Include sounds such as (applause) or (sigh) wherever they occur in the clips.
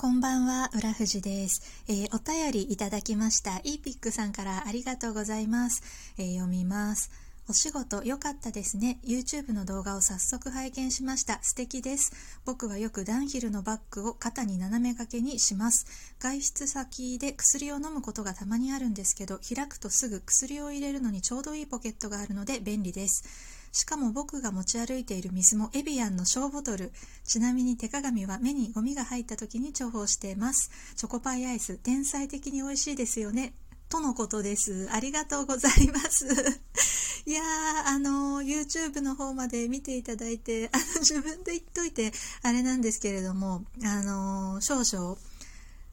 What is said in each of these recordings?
こんばんは、浦富です、えー、お便りいただきました。イーピックさんからありがとうございます。えー、読みます。お仕事良かったですね。YouTube の動画を早速拝見しました。素敵です。僕はよくダンヒルのバッグを肩に斜め掛けにします。外出先で薬を飲むことがたまにあるんですけど、開くとすぐ薬を入れるのにちょうどいいポケットがあるので便利です。しかも僕が持ち歩いている水もエビアンの小ボトル。ちなみに手鏡は目にゴミが入った時に重宝しています。チョコパイアイス、天才的に美味しいですよね。とのことです。ありがとうございます。(laughs) いやー、あの YouTube の方まで見ていただいて、あの、自分で言っといて、あれなんですけれども、あの少々、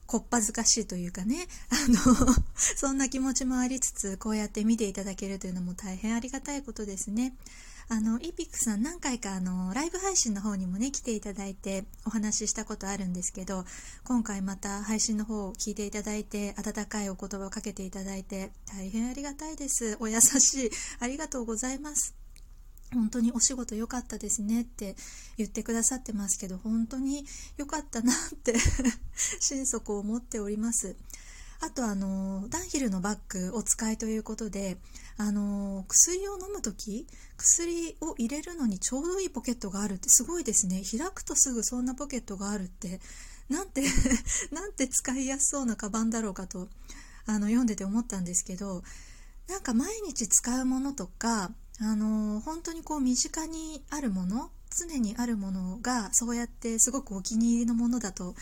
こっぱずかしいというかね、あの、そんな気持ちもありつつ、こうやって見ていただけるというのも大変ありがたいことですね。あの、イピックさん何回かあの、ライブ配信の方にもね、来ていただいてお話ししたことあるんですけど、今回また配信の方を聞いていただいて、温かいお言葉をかけていただいて、大変ありがたいです。お優しい。ありがとうございます。本当にお仕事良かったですねって言ってくださってますけど本当に良かったなって (laughs) 心底思っておりますあとあのダンヒルのバッグお使いということであの薬を飲む時薬を入れるのにちょうどいいポケットがあるってすごいですね。開くとすぐそんなポケットがあるってなんて (laughs) なんて使いやすそうなカバンだろうかとあの読んでて思ったんですけどなんか毎日使うものとかあの本当にこう身近にあるもの常にあるものがそうやってすごくお気に入りのものだと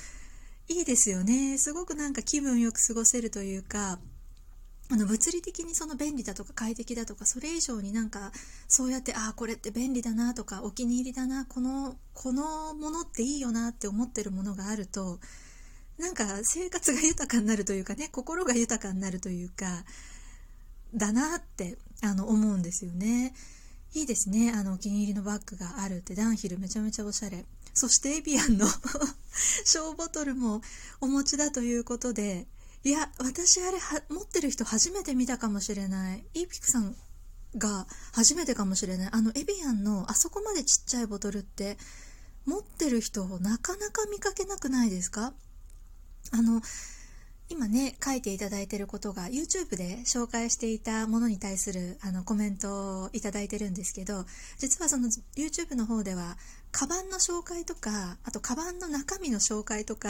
いいですよねすごくなんか気分よく過ごせるというかあの物理的にその便利だとか快適だとかそれ以上になんかそうやってああこれって便利だなとかお気に入りだなこのこのものっていいよなって思ってるものがあるとなんか生活が豊かになるというかね心が豊かになるというかだなってあの思うんですよね。いいですね。あの、お気に入りのバッグがあるって、ダンヒルめちゃめちゃおしゃれ。そしてエビアンの (laughs) 小ボトルもお持ちだということで、いや、私あれ持ってる人初めて見たかもしれない。イーピクさんが初めてかもしれない。あの、エビアンのあそこまでちっちゃいボトルって、持ってる人なかなか見かけなくないですか？あの、今ね書いていただいていることが YouTube で紹介していたものに対するあのコメントをいただいてるんですけど実はその YouTube の方ではカバンの紹介とかあとカバンの中身の紹介とか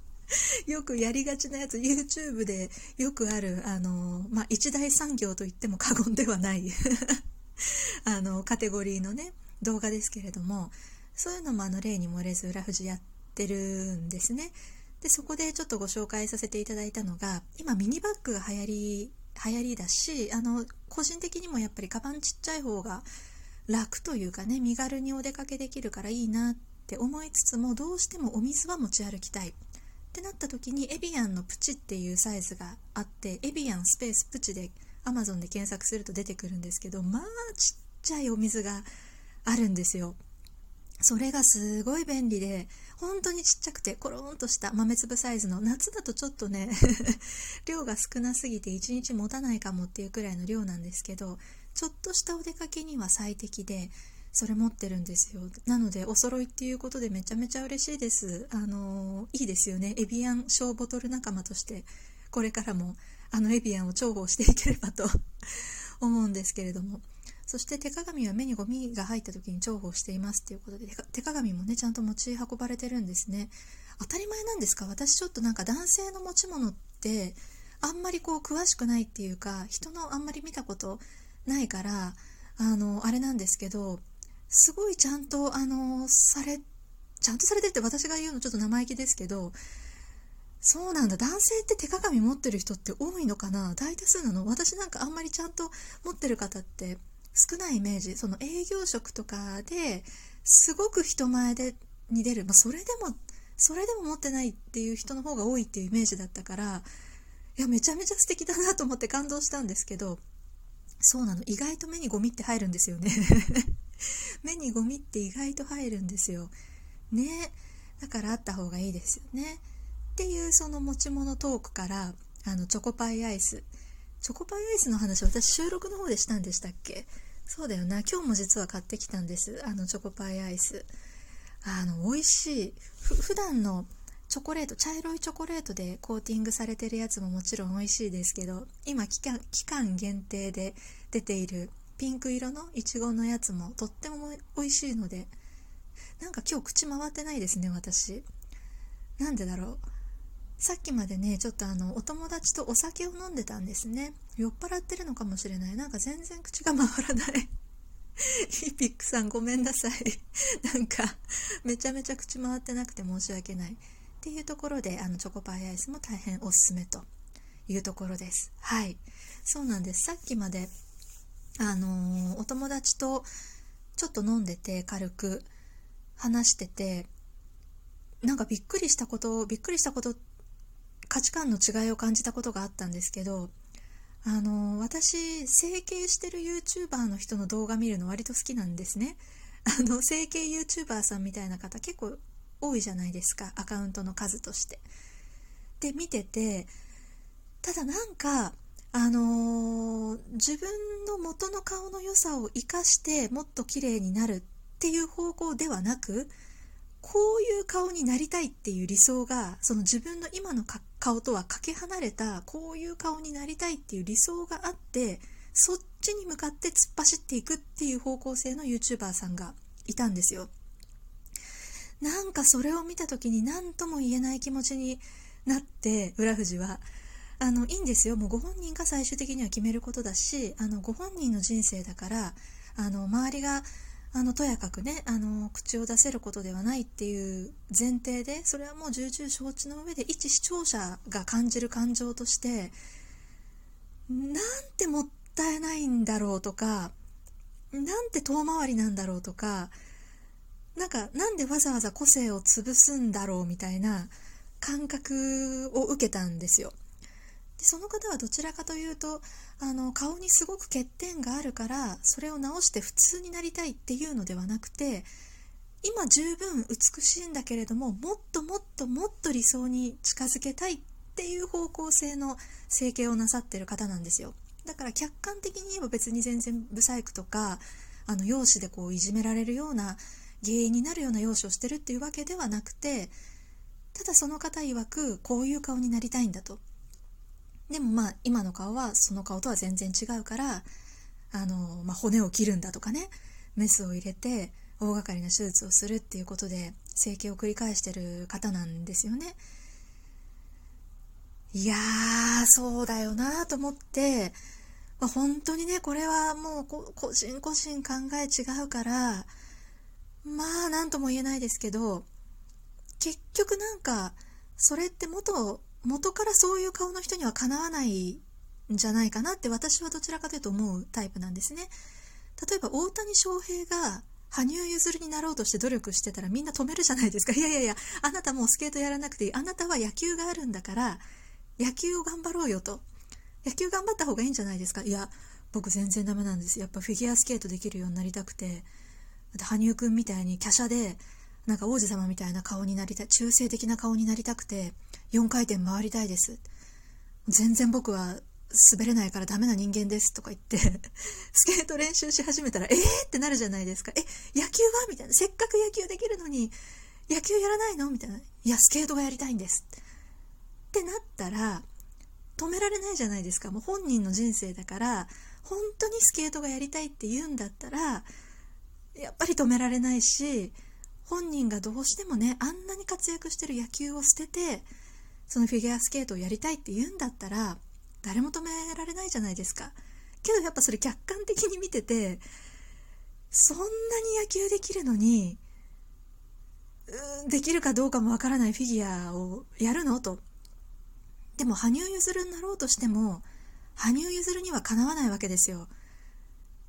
(laughs) よくやりがちなやつ YouTube でよくあるあの、まあ、一大産業といっても過言ではない (laughs) あのカテゴリーのね動画ですけれどもそういうのもあの例に漏れず裏富士やってるんですね。でそこでちょっとご紹介させていただいたのが今ミニバッグが流行り流行りだしあの個人的にもやっぱりカバンちっちゃい方が楽というかね身軽にお出かけできるからいいなって思いつつもどうしてもお水は持ち歩きたい。ってなった時にエビアンのプチっていうサイズがあってエビアンスペースプチで Amazon で検索すると出てくるんですけどまあちっちゃいお水があるんですよ。それがすごい便利で本当にちっちゃくてコロンとした豆粒サイズの夏だとちょっとね (laughs) 量が少なすぎて1日持たないかもっていうくらいの量なんですけどちょっとしたお出かけには最適でそれ持ってるんですよ。なのでお揃いっていうことでめちゃめちゃ嬉しいです。あのいいですよね。エビアン小ボトル仲間としてこれからもあのエビアンを重宝していければと思うんですけれども。そして手鏡は目にゴミが入った時に重宝していますっていうことで手鏡もねちゃんと持ち運ばれてるんですね。当たり前なんですか？私ちょっとなんか男性の持ち物ってあんまりこう詳しくないっていうか人のあんまり見たことないからあのあれなんですけどすごいちゃんとあのされちゃんとされてって私が言うのちょっと生意気ですけどそうなんだ。男性って手鏡持ってる人って多いのかな？大多数なの？私なんかあんまりちゃんと持ってる方って少ないイメージその営業職とかですごく人前でに出る、まあ、それでもそれでも持ってないっていう人の方が多いっていうイメージだったからいやめちゃめちゃ素敵だなと思って感動したんですけどそうなの意外と目にゴミって入るんですよね。(laughs) 目にゴミって意外と入るんですよ。ね。だからあった方がいいですよね。っていうその持ち物トークからあのチョコパイアイス。チョコパイアイスの話私収録の方でしたんでしたっけ？そうだよな。今日も実は買ってきたんです。あのチョコパイアイス。あの美味しい。普段のチョコレート茶色いチョコレートでコーティングされてるやつももちろん美味しいですけど今期間期間限定で出ているピンク色のいちごのやつもとっても美味しいのでなんか今日口回ってないですね私。なんでだろう。さっきまでねちょっとあのお友達とお酒を飲んでたんですね。酔っ払ってるのかもしれない。なんか全然口が回らない。ヒピックさんごめんなさい。なんかめちゃめちゃ口回ってなくて申し訳ない。っていうところであのチョコパイアイスも大変おすすめと。いうところです。はい。そうなんです。さっきまであのー、お友達とちょっと飲んでて軽く話しててなんかびっくりしたことびっくりしたことって価値観の違いを感じたことがあったんですけどあの私整形してる YouTuber の人の動画見るの割と好きなんですね。(laughs) あの整形 YouTuber さんみたいな方結構多いじゃないですか。アカウントの数として。で見ててただなんかあのー、自分の元の顔の良さを生かしてもっと綺麗になるっていう方向ではなくこういう顔になりたいっていう理想がその自分の今の顔とはかけ離れたこういう顔になりたいっていう理想があってそっちに向かって突っ走っていくっていう方向性の YouTuber さんがいたんですよ。なんかそれを見た時に何とも言えない気持ちになって浦富は。あのいいんですよ。もうご本人が最終的には決めることだしあのご本人の人生だからあの周りがあのとやかくねあの口を出せることではないっていう前提でそれはもう重々承知の上で一視聴者が感じる感情としてなんてもったいないんだろうとかなんて遠回りなんだろうとかなんかなんでわざわざ個性を潰すんだろうみたいな感覚を受けたんですよ。でその方はどちらかというとあの顔にすごく欠点があるからそれを直して普通になりたいっていうのではなくて今十分美しいんだけれどももっともっともっと理想に近づけたいっていう方向性の整形をなさってる方なんですよ。だから客観的に言えば別に全然ブサイクとかあの容姿でこういじめられるような原因になるような容姿をしてるっていうわけではなくてただその方曰くこういう顔になりたいんだと。でもまあ今の顔はその顔とは全然違うからあの、まあ、骨を切るんだとかねメスを入れて大掛かりな手術をするっていうことで整形を繰り返してる方なんですよね。いやーそうだよなと思って、まあ、本当にねこれはもう個人個人考え違うからまあ何とも言えないですけど結局なんかそれって元元からそういう顔の人にはかなわないんじゃないかなって私はどちらかというと思うタイプなんですね。例えば大谷翔平が羽生結弦になろうとして努力してたらみんな止めるじゃないですか。(laughs) いやいやいや、あなたもうスケートやらなくていい。あなたは野球があるんだから、野球を頑張ろうよと。野球頑張った方がいいんじゃないですか。いや、僕全然ダメなんです。やっぱフィギュアスケートできるようになりたくて。羽生くんみたいに華奢でなんか王子様みたいな顔になりたい中性的な顔になりたくて4回転回りたいです。全然僕は滑れないからダメな人間ですとか言って (laughs) スケート練習し始めたらえーってなるじゃないですか。え野球は？みたいな。せっかく野球できるのに野球やらないの？みたいな。いやスケートがやりたいんです。ってなったら止められないじゃないですか。もう本人の人生だから本当にスケートがやりたいって言うんだったらやっぱり止められないし本人がどうしてもねあんなに活躍してる野球を捨ててそのフィギュアスケートをやりたいって言うんだったら誰も止められないじゃないですか。けどやっぱそれ客観的に見ててそんなに野球できるのにできるかどうかもわからないフィギュアをやるのと。でも羽生結弦になろうとしても羽生結弦にはかなわないわけですよ。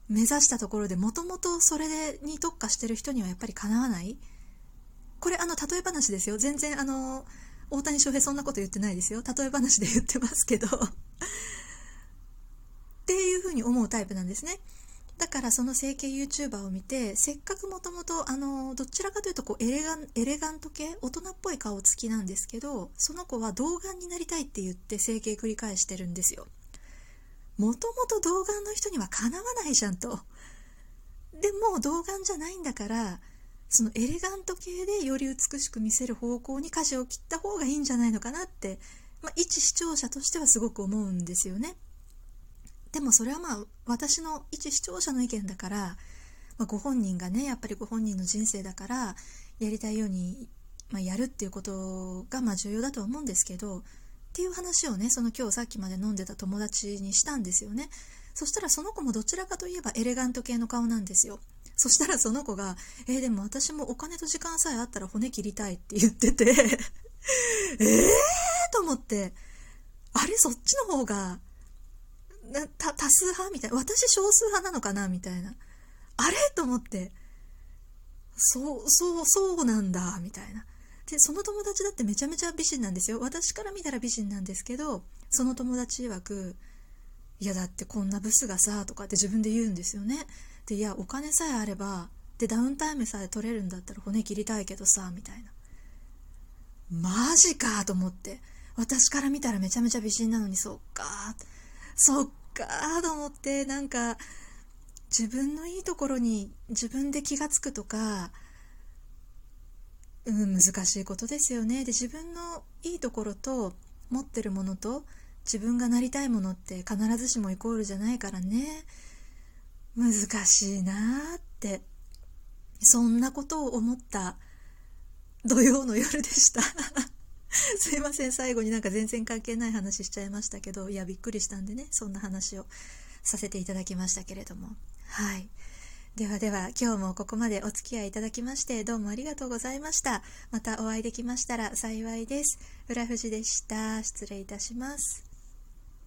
目指したところでもともとそれに特化してる人にはやっぱりかなわない。これあの例え話ですよ。全然あの大谷翔平そんなこと言ってないですよ。例え話で言ってますけど。(laughs) っていうふうに思うタイプなんですね。だからその整形 YouTuber を見てせっかくもともとあのどちらかというとこうエレガンエレガント系大人っぽい顔つきなんですけどその子は童顔になりたいって言って整形繰り返してるんですよ。もともと童顔の人にはかなわないじゃんと。でも童顔じゃないんだからそのエレガント系でより美しく見せる方向に舵を切った方がいいんじゃないのかなって、まあ、一視聴者としてはすごく思うんですよね。でもそれはまあ私の一視聴者の意見だから、まあ、ご本人がねやっぱりご本人の人生だからやりたいように、まあ、やるっていうことがまあ重要だと思うんですけどっていう話をねその今日さっきまで飲んでた友達にしたんですよねそしたらその子もどちらかといえばエレガント系の顔なんですよそしたらその子が「えー、でも私もお金と時間さえあったら骨切りたい」って言ってて (laughs) ええと思ってあれそっちの方が多数派？みたいな私少数派なのかな？みたいなあれ？と思ってそうそうそうなんだみたいな。でその友達だってめちゃめちゃ美人なんですよ。私から見たら美人なんですけどその友達曰く「いやだってこんなブスがさ」とかって自分で言うんですよね。でいやお金さえあればでダウンタイムさえ取れるんだったら骨切りたいけどさみたいな。マジかと思って。私から見たらめちゃめちゃ美人なのにそっか。そっかと思って。なんか自分のいいところに自分で気が付くとかうん、難しいことですよね。で自分のいいところと持ってるものと自分がなりたいものって必ずしもイコールじゃないからね。難しいなってそんなことを思った土曜の夜でした (laughs) すいません最後になんか全然関係ない話しちゃいましたけどいやびっくりしたんでねそんな話をさせていただきましたけれどもはいではでは今日もここまでお付き合いいただきましてどうもありがとうございました。またお会いできましたら幸いです。浦富士でした。失礼いたします。